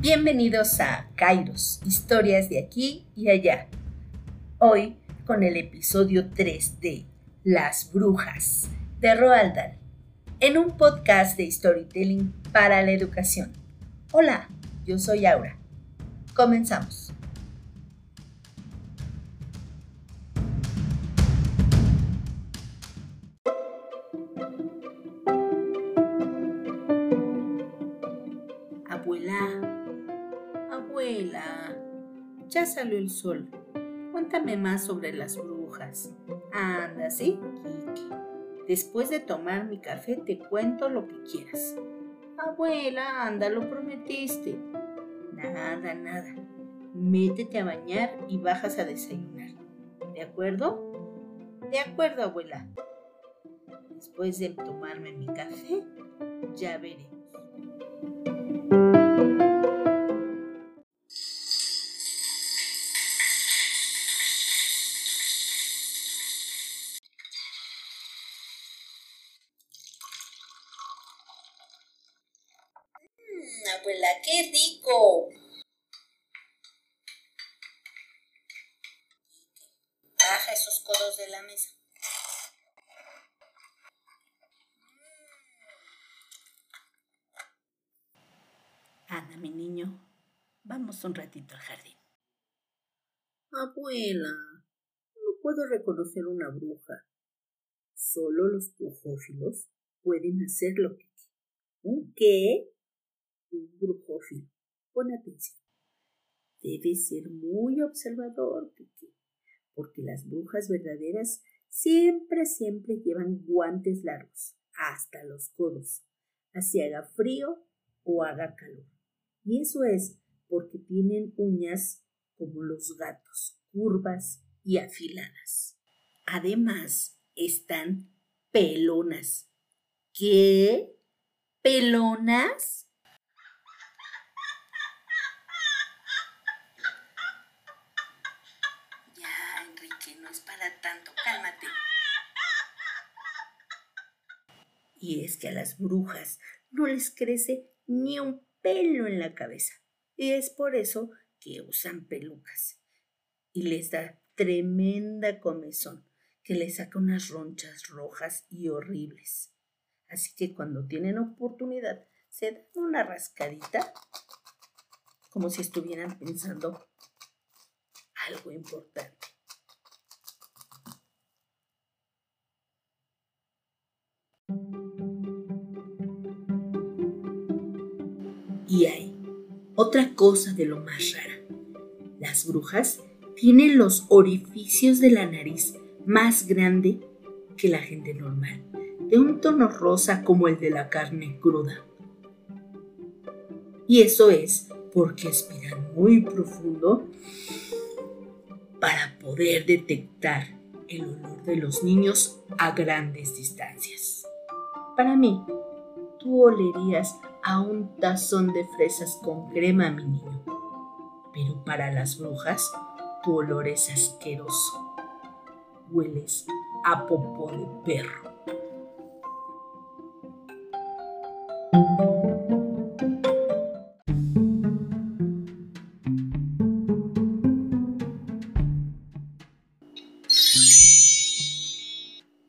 Bienvenidos a Kairos, historias de aquí y allá. Hoy con el episodio 3 de Las Brujas de Roald Dahl, en un podcast de storytelling para la educación. Hola, yo soy Aura. Comenzamos. Ya salió el sol. Cuéntame más sobre las brujas. Anda, ¿sí? Kike. Después de tomar mi café te cuento lo que quieras. Abuela, anda, lo prometiste. Nada, nada. Métete a bañar y bajas a desayunar. ¿De acuerdo? De acuerdo, abuela. Después de tomarme mi café, ya veré. Abuela, qué rico. Baja esos codos de la mesa. Anda, mi niño, vamos un ratito al jardín. Abuela, no puedo reconocer una bruja. Solo los brujófilos pueden hacer lo que ¿Un qué? Un brujófilo. Pon atención. Debes ser muy observador, porque las brujas verdaderas siempre, siempre llevan guantes largos, hasta los codos, así haga frío o haga calor. Y eso es porque tienen uñas como los gatos, curvas y afiladas. Además, están pelonas. ¿Qué? ¿Pelonas? Cálmate. Y es que a las brujas no les crece ni un pelo en la cabeza. Y es por eso que usan pelucas. Y les da tremenda comezón, que les saca unas ronchas rojas y horribles. Así que cuando tienen oportunidad, se dan una rascadita, como si estuvieran pensando algo importante. Y hay otra cosa de lo más rara. Las brujas tienen los orificios de la nariz más grande que la gente normal, de un tono rosa como el de la carne cruda. Y eso es porque aspiran muy profundo para poder detectar el olor de los niños a grandes distancias. Para mí, tú olerías a un tazón de fresas con crema, mi niño. Pero para las brujas, tu olor es asqueroso. Hueles a popó de perro.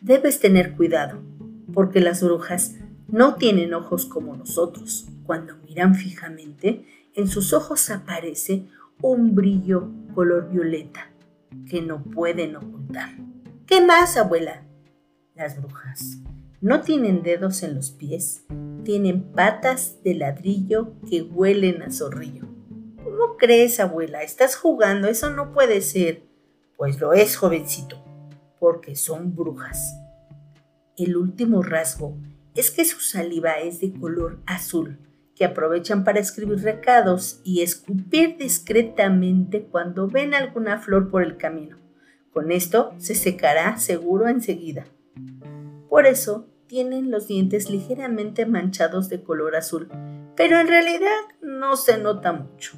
Debes tener cuidado, porque las brujas no tienen ojos como nosotros. Cuando miran fijamente, en sus ojos aparece un brillo color violeta que no pueden ocultar. ¿Qué más, abuela? Las brujas no tienen dedos en los pies, tienen patas de ladrillo que huelen a zorrillo. ¿Cómo crees, abuela? Estás jugando, eso no puede ser. Pues lo es, jovencito, porque son brujas. El último rasgo es que su saliva es de color azul, que aprovechan para escribir recados y escupir discretamente cuando ven alguna flor por el camino. Con esto se secará seguro enseguida. Por eso tienen los dientes ligeramente manchados de color azul, pero en realidad no se nota mucho.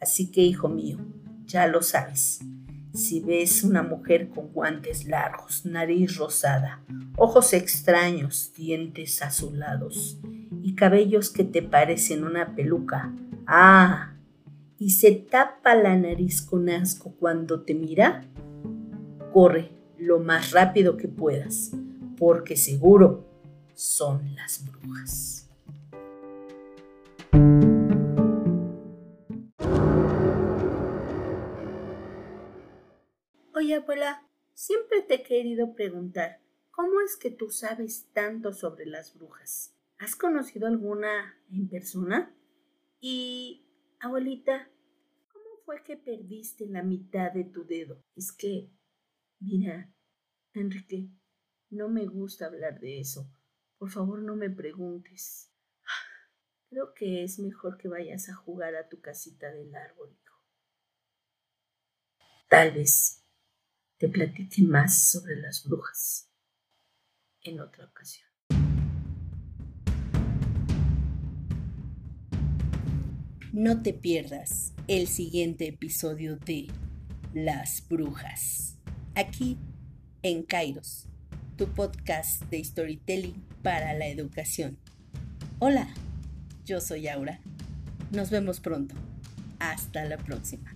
Así que, hijo mío, ya lo sabes. Si ves una mujer con guantes largos, nariz rosada, ojos extraños, dientes azulados y cabellos que te parecen una peluca, Ah, y se tapa la nariz con asco cuando te mira, corre lo más rápido que puedas, porque seguro son las brujas. Abuela, siempre te he querido preguntar, ¿cómo es que tú sabes tanto sobre las brujas? ¿Has conocido alguna en persona? Y, abuelita, ¿cómo fue que perdiste la mitad de tu dedo? Es que, mira, Enrique, no me gusta hablar de eso. Por favor, no me preguntes. Creo que es mejor que vayas a jugar a tu casita del árbol, hijo. Tal vez te platique más sobre las brujas en otra ocasión. No te pierdas el siguiente episodio de Las Brujas, aquí en Kairos, tu podcast de storytelling para la educación. Hola, yo soy Aura. Nos vemos pronto. Hasta la próxima.